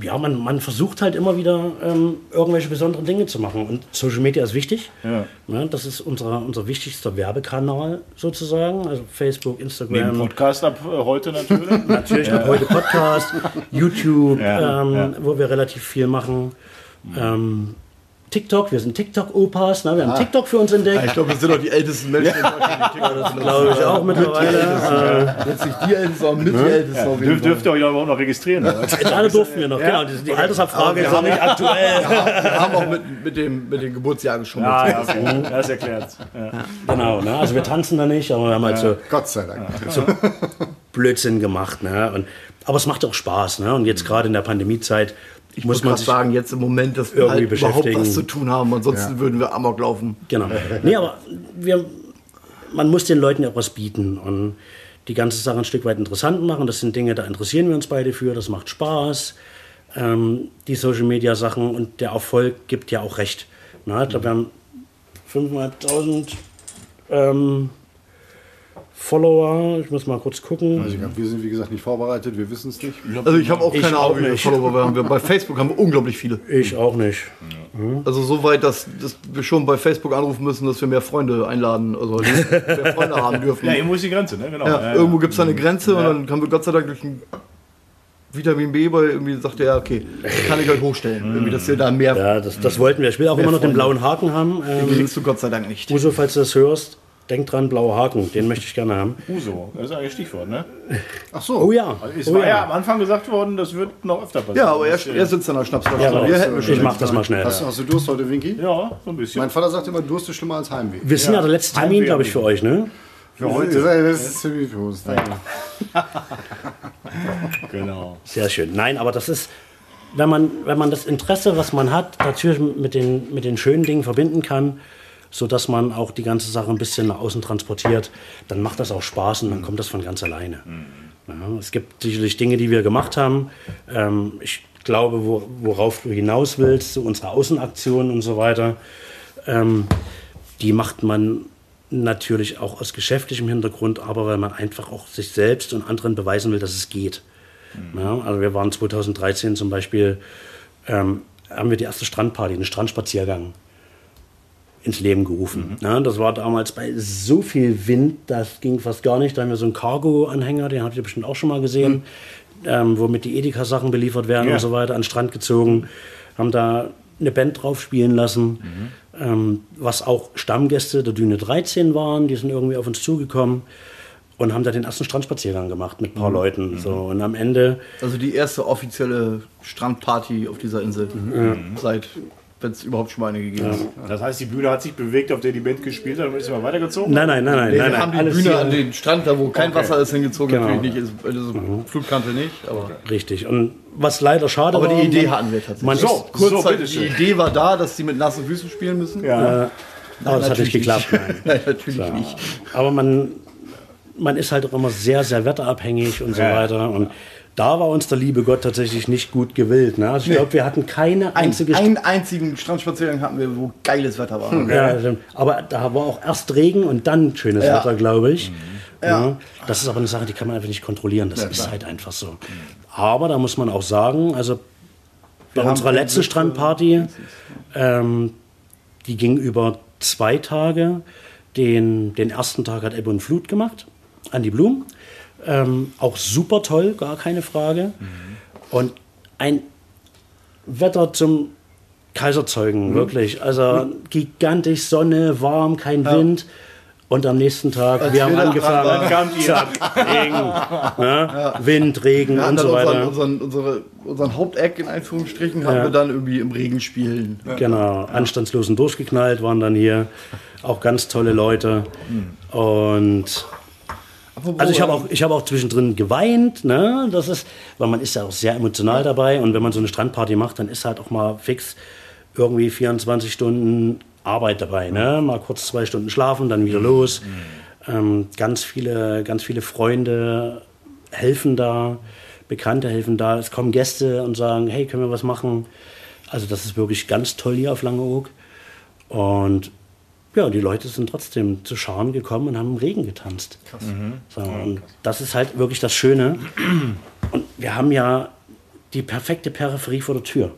Ja, man, man versucht halt immer wieder ähm, irgendwelche besonderen Dinge zu machen. Und Social Media ist wichtig. Ja. ja das ist unser, unser wichtigster Werbekanal sozusagen. Also Facebook, Instagram. Neben Podcast ab äh, heute natürlich. natürlich ab heute Podcast, YouTube, ja, ähm, wo wir relativ viel machen. Ähm, TikTok, wir sind TikTok-Opas, ne? wir haben ah. TikTok für uns entdeckt. Ja, ich glaube, wir sind doch die ältesten Menschen in Deutschland, die TikTok Das glaube ich auch mittlerweile. Äh, Jetzt nicht die Ältesten, sondern mit die Ältesten. Ja, dürf, dürft ihr euch aber auch noch registrieren? Alle durften wir noch, genau. Die, die Altersabfrage ist noch nicht aktuell. Wir haben auch mit, mit, dem, mit dem Geburtsjahr geschummelt. Ja, ja, okay. das erklärt. Genau, ne? also wir tanzen da nicht, aber wir haben halt so, Gott sei Dank. so Blödsinn gemacht. Ne? Und, aber es macht auch Spaß. Ne? Und jetzt gerade in der Pandemiezeit ich muss man sagen, jetzt im Moment, dass wir halt überhaupt was zu tun haben, ansonsten ja. würden wir amok laufen. Genau. nee, aber wir, man muss den Leuten ja was bieten und die ganze Sache ein Stück weit interessant machen. Das sind Dinge, da interessieren wir uns beide für, das macht Spaß. Ähm, die Social Media Sachen und der Erfolg gibt ja auch recht. Na, ich glaube, wir haben 500.000 ähm, Follower. Ich muss mal kurz gucken. Also wir sind wie gesagt nicht vorbereitet, wir wissen es nicht. Also ich habe auch keine Ahnung, wie viele Follower wir haben. Bei Facebook haben wir unglaublich viele. Ich auch nicht. Mhm. Also so weit, dass, dass, wir schon bei Facebook anrufen müssen, dass wir mehr Freunde einladen, also mehr Freunde haben dürfen. Ja, irgendwo ist die Grenze, ne? Genau. Ja, ja, irgendwo gibt es eine Grenze und dann haben wir Gott sei Dank durch ein Vitamin B, weil irgendwie sagt er, okay, kann ich euch hochstellen. Irgendwie, dass ihr da mehr. Ja, das, das wollten wir. Ich will auch immer noch den blauen Haken haben. Ähm, den kriegst du Gott sei Dank nicht. Uso, falls du das hörst, Denk dran, blauer Haken, den möchte ich gerne haben. Uso, das ist eigentlich Stichwort, ne? Ach so. Oh ja. Also es oh war ja. ja am Anfang gesagt worden, das wird noch öfter passieren. Ja, aber er, er sitzt an der Schnapsflasche. Ja, wir hätten ich mach das mal schnell. Hast, hast, du Durst heute, Winky? Ja, so ein bisschen. Mein Vater sagt immer, Durst ist schlimmer als Heimweh. Wir sind ja, ja der letzte Termin, glaube ich, für euch, ne? Für heute. Das ist ziemlich Durst. genau. Sehr schön. Nein, aber das ist, wenn man, wenn man das Interesse, was man hat, natürlich mit den, mit den schönen Dingen verbinden kann, sodass man auch die ganze Sache ein bisschen nach außen transportiert, dann macht das auch Spaß und dann kommt das von ganz alleine. Ja, es gibt sicherlich Dinge, die wir gemacht haben. Ähm, ich glaube, wo, worauf du hinaus willst, so unsere Außenaktionen und so weiter, ähm, die macht man natürlich auch aus geschäftlichem Hintergrund, aber weil man einfach auch sich selbst und anderen beweisen will, dass es geht. Mhm. Ja, also wir waren 2013 zum Beispiel, ähm, haben wir die erste Strandparty, einen Strandspaziergang ins Leben gerufen. Mhm. Ja, das war damals bei so viel Wind, das ging fast gar nicht. Da haben wir so einen Cargo-Anhänger, den habt ihr bestimmt auch schon mal gesehen, mhm. ähm, womit die Edeka-Sachen beliefert werden ja. und so weiter, an den Strand gezogen, haben da eine Band drauf spielen lassen, mhm. ähm, was auch Stammgäste der Düne 13 waren, die sind irgendwie auf uns zugekommen und haben da den ersten Strandspaziergang gemacht mit ein paar mhm. Leuten. Mhm. So. Und am Ende. Also die erste offizielle Strandparty auf dieser Insel mhm. seit wenn es überhaupt schon mal eine gegeben hat. Ja. Das heißt, die Bühne hat sich bewegt, auf der die Band gespielt hat und ist immer weitergezogen? Nein, nein, nein, nein. Nee, nein, wir nein, haben die Bühne an den Strand, da wo kein okay. Wasser ist, hingezogen. Genau. Natürlich nicht, also mhm. Flutkante nicht. Aber Richtig. Und was leider schade aber war... Aber die Idee hatten wir tatsächlich. Man so, kurzzeitig, so, die Idee war da, dass sie mit nassen Füßen spielen müssen. Ja. Äh, aber das hat nicht geklappt. Nein, nein natürlich so. nicht. Aber man, man ist halt auch immer sehr, sehr wetterabhängig und so weiter. Und da war uns der liebe Gott tatsächlich nicht gut gewillt. Ne? Also ich nee. glaube, wir hatten keine einzige... Ein, einen einzigen Strandspaziergang hatten wir, wo geiles Wetter war. Hm. Ja, aber da war auch erst Regen und dann schönes ja. Wetter, glaube ich. Mhm. Ja. Das ist aber eine Sache, die kann man einfach nicht kontrollieren. Das ist halt einfach so. Aber da muss man auch sagen, also bei wir unserer letzten Strandparty, ähm, die ging über zwei Tage. Den, den ersten Tag hat Ebbe und Flut gemacht, an die Blumen. Ähm, auch super toll, gar keine Frage. Mhm. Und ein Wetter zum Kaiserzeugen, mhm. wirklich. Also mhm. gigantisch Sonne, warm, kein ja. Wind. Und am nächsten Tag, Als wir haben angefangen, dann kam zack, Regen, ne? ja. Wind, Regen und so weiter. Unseren, unseren, unseren Haupteck in Anführungsstrichen ja. haben wir dann irgendwie im Regen spielen. Genau, anstandslosen durchgeknallt waren dann hier auch ganz tolle Leute. Mhm. Und also ich habe auch, hab auch zwischendrin geweint, ne? Das ist, weil man ist ja auch sehr emotional dabei und wenn man so eine Strandparty macht, dann ist halt auch mal fix irgendwie 24 Stunden Arbeit dabei, ne? Mal kurz zwei Stunden schlafen, dann wieder los. Ähm, ganz viele, ganz viele Freunde helfen da, Bekannte helfen da. Es kommen Gäste und sagen, hey, können wir was machen? Also das ist wirklich ganz toll hier auf Langeoog. Und ja, die Leute sind trotzdem zu Scharen gekommen und haben im Regen getanzt. Krass. Mhm. So, und das ist halt wirklich das Schöne. Und wir haben ja die perfekte Peripherie vor der Tür.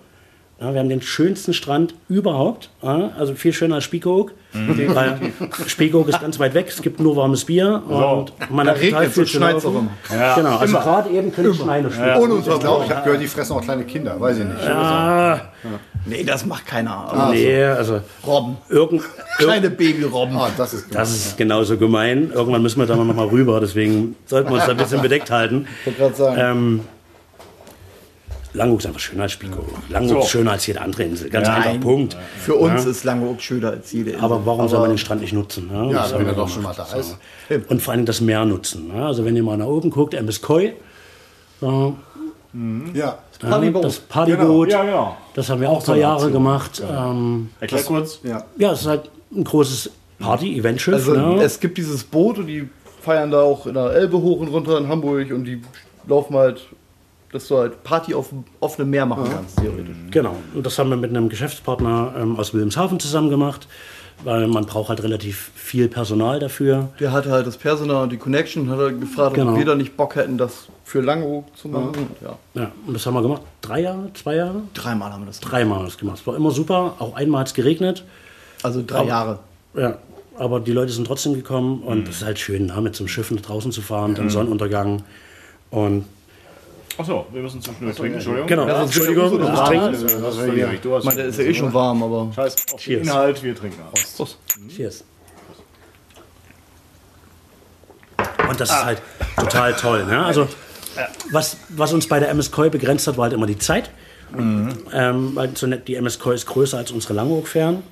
Ja, wir haben den schönsten Strand überhaupt, ja, also viel schöner als Spiekeroog. Mhm. Weil Spiekeroog ist ganz weit weg, es gibt nur warmes Bier und man da hat total viel schneit ja. Genau, also gerade eben können Schneider ja. Ohne uns ich glaube, ich habe gehört, die fressen auch kleine Kinder, weiß ich nicht. Ja, Nee, das macht keiner. Ah, nee, also. Robben. Irgend, Kleine Babyrobben. Ah, das ist, das ist genauso gemein. Irgendwann müssen wir da noch mal rüber, deswegen sollten wir uns da ein bisschen bedeckt halten. Ich wollte gerade sagen. Ähm, Langeoog ist einfach schöner als Spico. Langeoog ist schöner als jede andere Insel. Ganz Nein. einfach, Punkt. Für uns ist Langeoog schöner als jede Insel. Aber warum soll man den Strand nicht nutzen? Ne? Ja, Das wenn er wir doch schon mal da ist. Und vor allem das Meer nutzen. Ne? Also wenn ihr mal nach oben guckt, Embeskoi, so, Ja. Partyboot. das Partyboot, Ja, genau. das haben wir auch zwei Jahre gemacht. Ähm, Erklär kurz. ja. ja, es ist halt ein großes Party-Event-Schiff. Also ne? es gibt dieses Boot und die feiern da auch in der Elbe hoch und runter in Hamburg und die laufen halt, dass du halt Party auf dem offenen Meer machen kannst, theoretisch. Genau, und das haben wir mit einem Geschäftspartner ähm, aus Wilhelmshaven zusammen gemacht, weil man braucht halt relativ viel Personal dafür. Der hatte halt das Personal und die Connection, hat er gefragt, Genau. ob wir da nicht Bock hätten, das für Langeoog zu machen. Ja. Ja, und das haben wir gemacht. Drei Jahre, zwei Jahre? Dreimal haben wir das. Dreimal haben wir das gemacht. Es war immer super, auch einmal hat es geregnet. Also drei Jahre. Ja, aber die Leute sind trotzdem gekommen und es ist halt schön, ne, mit so einem Schiff nach draußen zu fahren, dann Sonnenuntergang. Und Achso, wir müssen zwischendurch trinken. Entschuldigung. genau, Ja, Entschuldigung, sonst das wird Trinken. Das ist völlig richtig. Du hast Ich meine, der ist ja eh schon warm, aber. Scheiß auf den Cheers. Inhalt, wir trinken aus. Prost. Cheers. Und das ist halt total toll. Ne? Also, was, was uns bei der MS Koi begrenzt hat, war halt immer die Zeit. Ähm, weil die MS Koi ist größer als unsere Langhochfähren.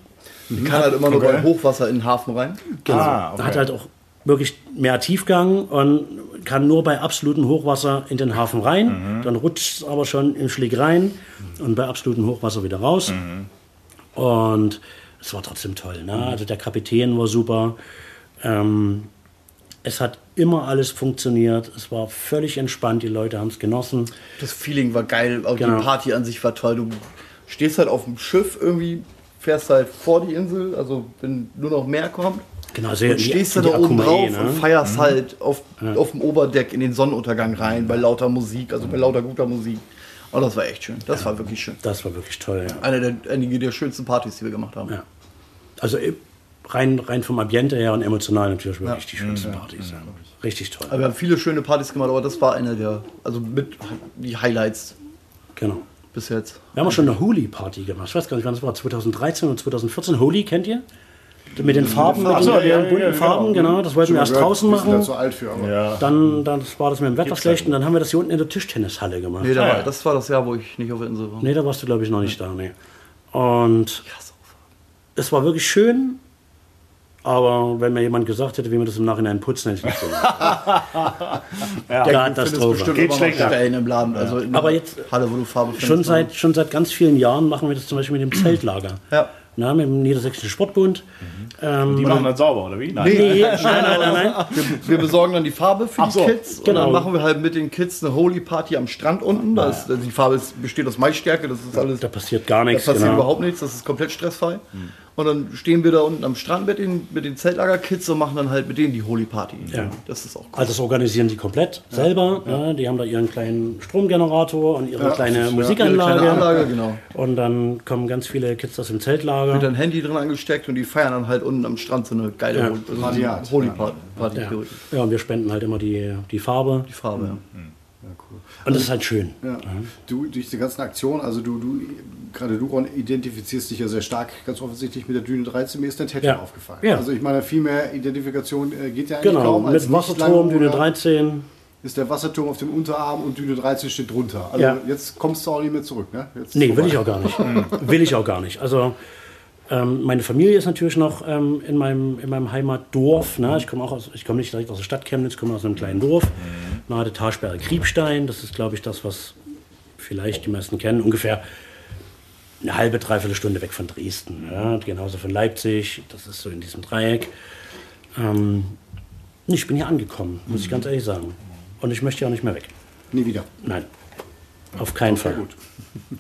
Die kann halt immer nur Okay. bei Hochwasser in den Hafen rein. Genau. Ah, okay. Hat halt auch wirklich mehr Tiefgang und kann nur bei absolutem Hochwasser in den Hafen rein. Dann rutscht es aber schon im Schlick rein und bei absolutem Hochwasser wieder raus. Und es war trotzdem toll. Ne? Also der Kapitän war super. Ähm, es hat immer alles funktioniert. Es war völlig entspannt. Die Leute haben es genossen. Das Feeling war geil, auch Genau. die Party an sich war toll. Du stehst halt auf dem Schiff irgendwie, fährst halt vor die Insel, also wenn nur noch Meer kommt. Genau, also Und stehst die da oben Akumae, drauf ne? und feierst halt auf, auf dem Oberdeck in den Sonnenuntergang rein, bei lauter Musik, also bei lauter guter Musik. Und das war echt schön. Das war wirklich schön. Das war wirklich toll. Ja. Eine der, einige der schönsten Partys, die wir gemacht haben. Ja. Also äh, rein, rein vom Ambiente her und emotional natürlich wirklich die schönsten Partys. Ja. Richtig toll. Aber wir haben viele schöne Partys gemacht, aber das war eine der, also mit die Highlights Genau. bis jetzt. Wir haben auch schon eine Holi-Party gemacht. Ich weiß gar nicht, wann es war. 2013 und 2014. Holi kennt ihr? Mit den Farben, mit den so, ja, ja, bunten ja, Farben, genau. genau. Das wollten wir erst draußen sind da machen. zu alt für, aber Ja. Dann, dann war das mit dem Wetter schlecht und dann haben wir das hier unten in der Tischtennishalle gemacht. Nee, da Ah, war, ja. das war das Jahr, wo ich nicht auf der Insel war. Nee, da warst du, glaube ich, noch nicht da. Nee. Und es war wirklich schön, aber wenn mir jemand gesagt hätte, wie wir das im Nachhinein putzen, hätte ich nicht so gemacht. Katastrophe. Geht schlechter. Im Laden. Also in Aber jetzt- Halle, wo du Farbe findest. Schon seit, schon seit ganz vielen Jahren machen wir das zum Beispiel mit dem Zeltlager. Ja. Na, mit dem Niedersächsischen Sportbund. Ähm, Die machen das sauber, oder wie? Nein. nee, nein, nein, nein, nein. Wir, wir besorgen dann die Farbe für Ach die so, Kids und genau. dann machen wir halt mit den Kids eine Holy Party am Strand unten. Da ist, die Farbe ist, besteht aus Maisstärke, das ist alles. Da passiert gar Da nichts. passiert genau. überhaupt nichts, das ist komplett stressfrei. Und dann stehen wir da unten am Strand mit den, mit den Zeltlager-Kids und machen dann halt mit denen die Holy Party. Ja. Das ist auch cool. Also das organisieren die komplett selber. Ja, die haben da ihren kleinen Stromgenerator und ihre Ja, kleine ja, Ihre Musikanlage. kleine Anlage, genau. Und dann kommen ganz viele Kids aus dem Zeltlager. Mit ein Handy drin angesteckt und die feiern dann halt unten am Strand so eine geile Ja. Holy, also Party so Art, eine Holy ja. Party. Party ja. ja, und wir spenden halt immer die, die Farbe. Die Farbe, ja. Und das ist halt schön. Ja. Du, durch die ganzen Aktionen, also du, du gerade du, Ron, identifizierst dich ja sehr stark, ganz offensichtlich mit der Düne 13. Mir ist dein Tattoo Ja. aufgefallen. Ja. Also ich meine, viel mehr Identifikation äh, geht ja eigentlich Genau, kaum. als mit Wasserturm, Düne lang- 13. Ist der Wasserturm auf dem Unterarm und Düne 13 steht drunter. Also Ja. jetzt kommst du auch nicht mehr zurück, ne? Jetzt Nee, will ich auch gar nicht. will ich auch gar nicht. Also ähm, meine Familie ist natürlich noch ähm, in, meinem, in meinem Heimatdorf. Ne? Ich komme auch aus, ich komme nicht direkt aus der Stadt Chemnitz, komme aus einem kleinen Dorf, nahe der Talsperre Kriebstein. Das ist, glaube ich, das, was vielleicht die meisten kennen. Ungefähr eine halbe, dreiviertel Stunde weg von Dresden. Ja? Genauso von Leipzig. Das ist so in diesem Dreieck. Ähm, ich bin hier angekommen, muss ich ganz ehrlich sagen. Und ich möchte ja auch nicht mehr weg. Nie wieder. Nein, auf keinen Fall.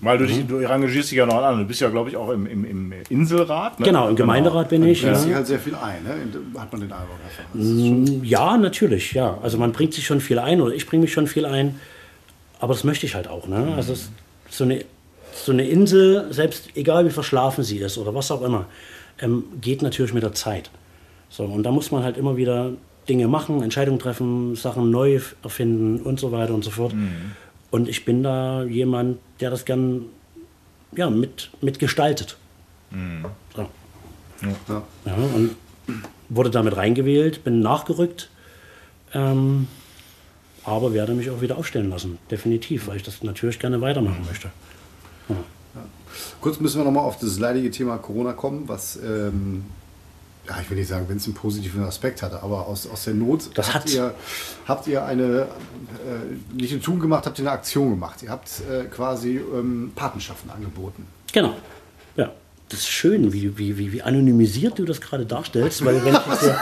Weil du, dich, du engagierst dich ja noch an. Du bist ja, glaube ich, auch im, im, im Inselrat. Ne? Genau, im Gemeinderat bin ich. Du Ja. sich halt sehr viel ein, ne? Hat man den Eindruck schon- Ja, natürlich, ja. Also man bringt sich schon viel ein oder ich bringe mich schon viel ein. Aber das möchte ich halt auch. Ne? Also es ist so eine, so eine Insel, selbst egal wie verschlafen sie ist oder was auch immer, ähm, geht natürlich mit der Zeit. So, und da muss man halt immer wieder Dinge machen, Entscheidungen treffen, Sachen neu erfinden und so weiter und so fort. Und ich bin da jemand, der das gern ja, mit, mit gestaltet. Mhm. So. Ja. ja. und wurde damit reingewählt, bin nachgerückt, ähm, aber werde mich auch wieder aufstellen lassen, definitiv, weil ich das natürlich gerne weitermachen möchte. Ja. Kurz müssen wir nochmal auf das leidige Thema Corona kommen, was ähm, ja, ich will nicht sagen, wenn es einen positiven Aspekt hatte, aber aus, aus der Not das habt, ihr, habt ihr eine, äh, nicht ein Tun gemacht, habt ihr eine Aktion gemacht. Ihr habt äh, quasi ähm, Patenschaften angeboten. Genau. Das ist schön, wie, wie, wie, wie anonymisiert du das gerade darstellst, weil wenn ich jetzt hier,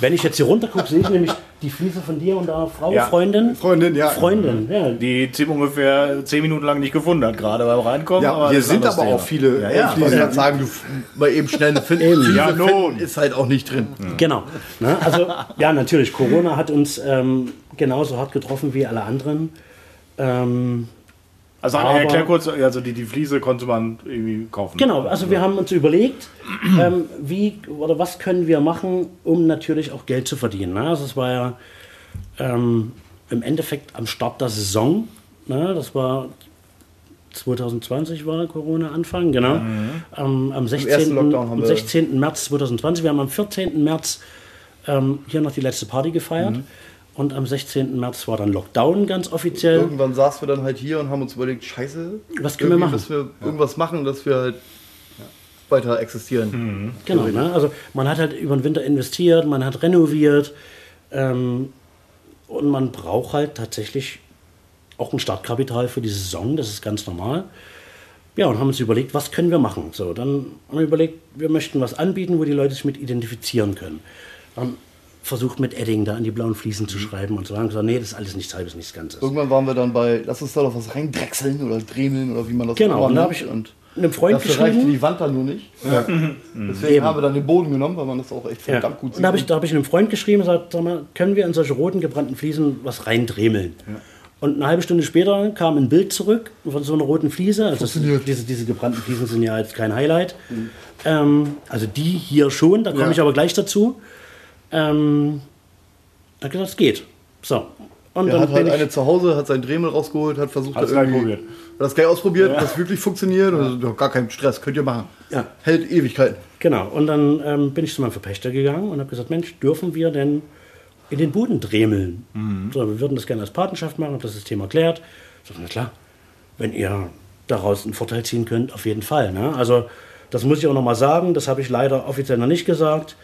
wenn ich jetzt hier runter gucke, sehe ich nämlich die Fliese von dir und da Frau, ja. Freundin. Freundin, ja. Freundin, ja. Die Tim ungefähr zehn Minuten lang nicht gefunden hat, gerade beim Reinkommen. Ja, aber hier sind aber Thema. auch viele ja, ja. Fliesen. Ja. sagen, du mal eben schnell eine Fliese ja, finden, ist halt auch nicht drin. Mhm. Genau. Ne? Also, ja, natürlich, Corona hat uns ähm, genauso hart getroffen wie alle anderen. Ähm, also Aber, erklär kurz, also die, die Fliese konnte man irgendwie kaufen. Genau, also wir haben uns überlegt, ähm, wie oder was können wir machen, um natürlich auch Geld zu verdienen. Ne? Also es war ja ähm, im Endeffekt am Start der Saison, ne? das war 2020 war Corona-Anfang, genau. Mhm. Ähm, am 16. am 16. März 2020, wir haben am 14. März ähm, hier noch die letzte Party gefeiert. Mhm. Und am 16. März war dann Lockdown ganz offiziell. Irgendwann saßen wir dann halt hier und haben uns überlegt, scheiße, was können wir machen? Dass wir ja. irgendwas machen, dass wir halt weiter existieren. Mhm. Genau, ne? also man hat halt über den Winter investiert, man hat renoviert ähm, und man braucht halt tatsächlich auch ein Startkapital für die Saison, das ist ganz normal. Ja, und haben uns überlegt, was können wir machen? So, dann haben wir überlegt, wir möchten was anbieten, wo die Leute sich mit identifizieren können. Dann versucht mit Edding da an die blauen Fliesen zu schreiben und so. Haben gesagt, nee, das ist alles nichts halbes, nichts Ganzes. Irgendwann waren wir dann bei, lass uns da doch was reindrechseln oder dremeln oder wie man das Genau, und da habe ich und einem Freund dafür geschrieben. reichte die Wand dann nur nicht. Ja. Deswegen Eben. haben wir dann den Boden genommen, weil man das auch echt verdammt ja. gut sieht. Und da habe ich, hab ich einem Freund geschrieben und gesagt, sag mal, können wir in solche roten gebrannten Fliesen was reindremeln? Ja. Und eine halbe Stunde später kam ein Bild zurück von so einer roten Fliese. Also diese, diese gebrannten Fliesen sind ja jetzt kein Highlight. Mhm. Ähm, also die hier schon, da komme ich aber gleich dazu. Ähm, er hat gesagt, es geht. So. Und er hat halt eine zu Hause, hat seinen Dremel rausgeholt, hat versucht, hat das irgendwie, das gleich ausprobiert, ja. das wirklich funktioniert. Ja. Also, gar kein Stress, könnt ihr machen. Ja. Hält Ewigkeiten. Genau. Und dann ähm, bin ich zu meinem Verpächter gegangen und habe gesagt, Mensch, dürfen wir denn in den Boden dremeln? Mhm. So, wir würden das gerne als Patenschaft machen, habe das System erklärt. So, na klar, wenn ihr daraus einen Vorteil ziehen könnt, auf jeden Fall. Ne? Also das muss ich auch nochmal sagen, das habe ich leider offiziell noch nicht gesagt.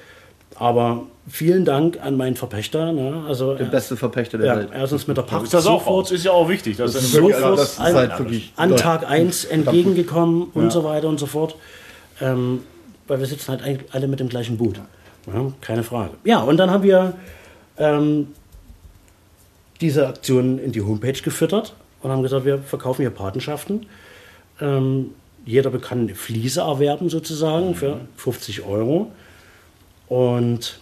Aber vielen Dank an meinen Verpächter. Ne? Also der beste Verpächter der ja, Welt. Erstens mit der Pacht ist das sofort, ist ja auch wichtig. Das ist sofort also das ist an, halt an Tag 1 entgegengekommen ja. und so weiter und so fort. Ähm, weil wir sitzen halt eigentlich alle mit dem gleichen Boot. Ja, keine Frage. Ja, und dann haben wir ähm, diese Aktion in die Homepage gefüttert und haben gesagt, wir verkaufen hier Patenschaften. Ähm, jeder kann eine Fliese erwerben sozusagen für 50 Euro und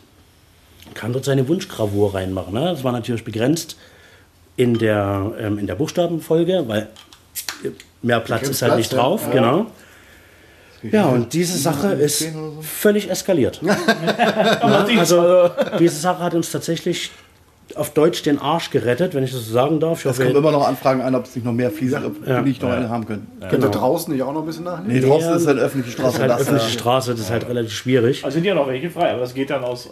kann dort seine Wunschgravur reinmachen. Ne? Das war natürlich begrenzt in der, ähm, in der Buchstabenfolge, weil mehr Platz ist halt Platz, nicht drauf. Ja. Genau. Ja, und diese Sache ist völlig eskaliert. ja, also, diese Sache hat uns tatsächlich auf Deutsch den Arsch gerettet, wenn ich das so sagen darf. es kommen immer noch Anfragen ein, ob es nicht noch mehr Fliesen gibt, ja. die nicht noch ja. eine haben können. Ja. Genau. draußen nicht auch noch ein bisschen nachnehmen? Nee, draußen ist halt öffentliche Straße. Das ist halt das öffentliche Straße, das ist halt relativ schwierig. Also sind ja noch welche frei, aber das geht dann aus.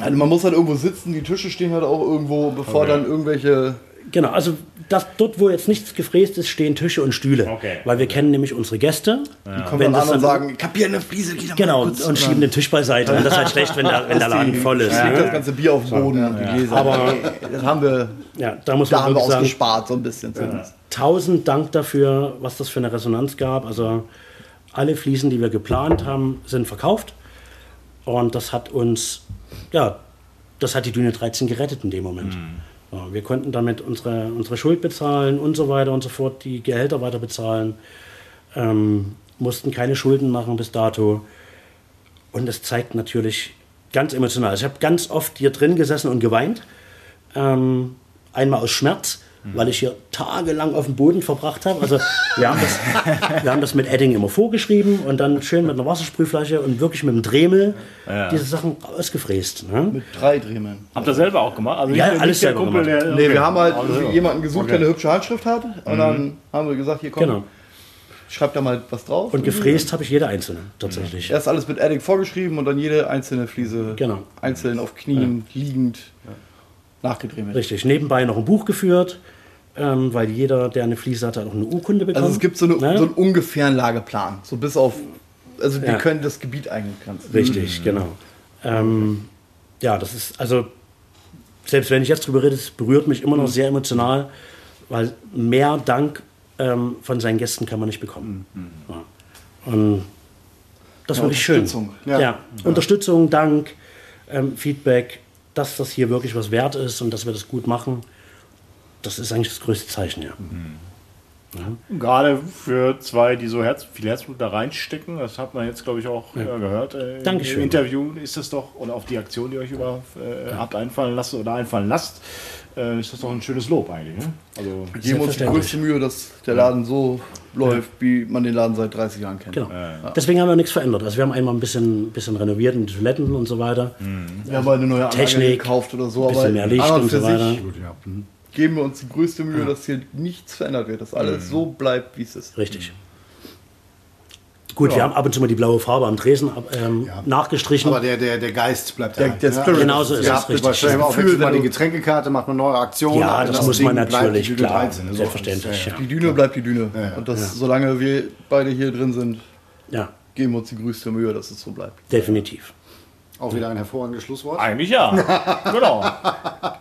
Also man muss halt irgendwo sitzen, die Tische stehen halt auch irgendwo, bevor okay. dann irgendwelche Genau, also das, dort, wo jetzt nichts gefräst ist, stehen Tische und Stühle. Okay. Weil wir kennen nämlich unsere Gäste. Ja. Die kommen wenn dann an und sagen, ich hab hier eine Fliese, geht Genau, und, und schieben den Tisch beiseite. Und das ist halt schlecht, wenn der, wenn der Laden voll ist. Ja, ne? Das ganze Bier auf dem Boden ja. und die Gläser. Aber das haben wir, ja, da muss man da haben wir ausgespart, so ein bisschen. Ja. Tausend Dank dafür, was das für eine Resonanz gab. Also alle Fliesen, die wir geplant haben, sind verkauft. Und das hat uns, ja, das hat die Düne 13 gerettet in dem Moment. Mhm. Wir konnten damit unsere, unsere Schuld bezahlen und so weiter und so fort, die Gehälter weiter bezahlen, ähm, mussten keine Schulden machen bis dato. Und das zeigt natürlich ganz emotional. Ich habe ganz oft hier drin gesessen und geweint. Ähm, einmal aus Schmerz, weil ich hier tagelang auf dem Boden verbracht habe. Also wir haben, das, wir haben das mit Edding immer vorgeschrieben und dann schön mit einer Wassersprühflasche und wirklich mit einem Dremel ja. diese Sachen ausgefräst. Ne? Mit drei Dremeln. Habt ihr selber auch gemacht? Also ja, alles selber Kumpel, gemacht. Der, nee, wir haben halt also jemanden gesucht, okay. der eine hübsche Handschrift hat und mhm. dann haben wir gesagt, hier komm, genau. schreibt da mal was drauf. Und gefräst habe ich jede einzelne, tatsächlich. Erst alles mit Edding vorgeschrieben und dann jede einzelne Fliese Genau. einzeln auf Knien, liegend nachgedreht. Richtig. Nebenbei noch ein Buch geführt, ähm, weil jeder, der eine Fliese hat, hat auch eine Urkunde bekommen. Also es gibt so, eine, Ne? so einen ungefähren Lageplan. So bis auf. Also wir Ja. können das Gebiet eingrenzen. Richtig, genau. Ähm, ja, das ist, also, selbst wenn ich jetzt drüber rede, es berührt mich immer noch sehr emotional, weil mehr Dank ähm, von seinen Gästen kann man nicht bekommen. Ja. Und das war wirklich schön. Unterstützung. Ja. Ja. Unterstützung, Dank, ähm, Feedback, dass das hier wirklich was wert ist und dass wir das gut machen, das ist eigentlich das größte Zeichen, ja. Gerade für zwei, die so Herz, viel Herzblut da reinstecken, das hat man jetzt, glaube ich, auch äh, gehört. Äh, Dankeschön. Im Interview ist das doch, oder auf die Aktion, die ihr euch über äh, habt einfallen lassen oder einfallen lasst, äh, ist das doch ein schönes Lob eigentlich. Ne? Also, Wir geben uns die größte Mühe, dass der Laden so läuft, wie man den Laden seit 30 Jahren kennt. Genau. Deswegen haben wir nichts verändert. Also wir haben einmal ein bisschen, bisschen renoviert in die Toiletten und so weiter. Wir haben mal eine neue Anlage Technik, gekauft oder so, bisschen aber mehr Licht und so weiter. sich Gut, ja. Mhm. Geben wir uns die größte Mühe, dass hier nichts verändert wird, dass alles so bleibt, wie es ist. Richtig. Gut, wir haben ab und zu mal die blaue Farbe am Tresen ähm, Ja. nachgestrichen. Aber der, der, der Geist bleibt Der- da. der Spirit. Genau so ist ja, es, richtig. Wahrscheinlich auch Gefühl, mal die Getränkekarte, macht eine neue Aktion. ja, das, das muss man natürlich, die Düne klar, 13, so. selbstverständlich. Ja, Ja. Die Düne bleibt die Düne. Ja, ja. Und das, solange wir beide hier drin sind, ja, geben wir uns die größte Mühe, dass es so bleibt. definitiv. Auch wieder ein hervorragendes Schlusswort. eigentlich ja. genau.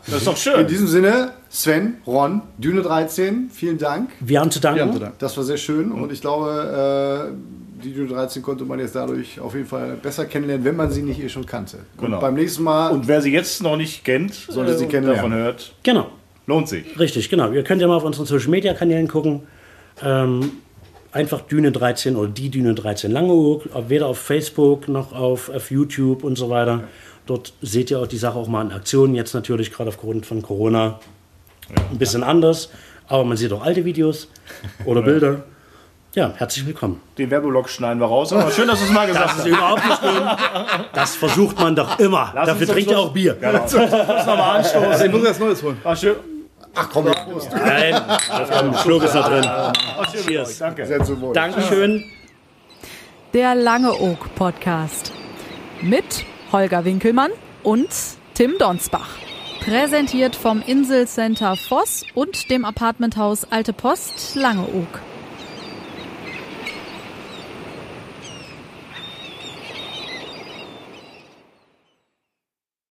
Das ist doch In schön. diesem Sinne, Sven, Ron, Düne 13, vielen Dank. Wir haben zu danken. Wir haben zu danken. Das war sehr schön und ich glaube, äh, die Düne 13 konnte man jetzt dadurch auf jeden Fall besser kennenlernen, wenn man sie nicht eh schon kannte. Genau. Und beim nächsten Mal Und wer sie jetzt noch nicht kennt, Sollte sie und kennenlernen. davon hört, Genau, lohnt sich. richtig, genau. Ihr könnt ja mal auf unseren Social Media Kanälen gucken. Ähm, einfach Düne 13 oder die Düne 13 Langeoog, weder auf Facebook noch auf, auf YouTube und so weiter. Dort seht ihr auch die Sache auch mal in Aktion. Jetzt natürlich gerade aufgrund von Corona ein bisschen anders. Aber man sieht auch alte Videos oder Bilder. Ja, herzlich willkommen. Den Werbeblock schneiden wir raus. Aber schön, dass du es mal gesagt Das ist hast. überhaupt nicht schlimm. Das versucht man doch immer. Lass Dafür trinkt ihr auch Bier. Genau. Lass uns nochmal anstoßen. Ich muss erst Neues holen. Ach, schön. Ach komm, ja. Nein, das kommt, Schluck ist noch drin. Euch. Danke. Sehr zu wohl. Dankeschön. Der Lange Oak Podcast. Mit Holger Winkelmann und Tim Donsbach. Präsentiert vom Inselcenter Voss und dem Apartmenthaus Alte Post Langeoog.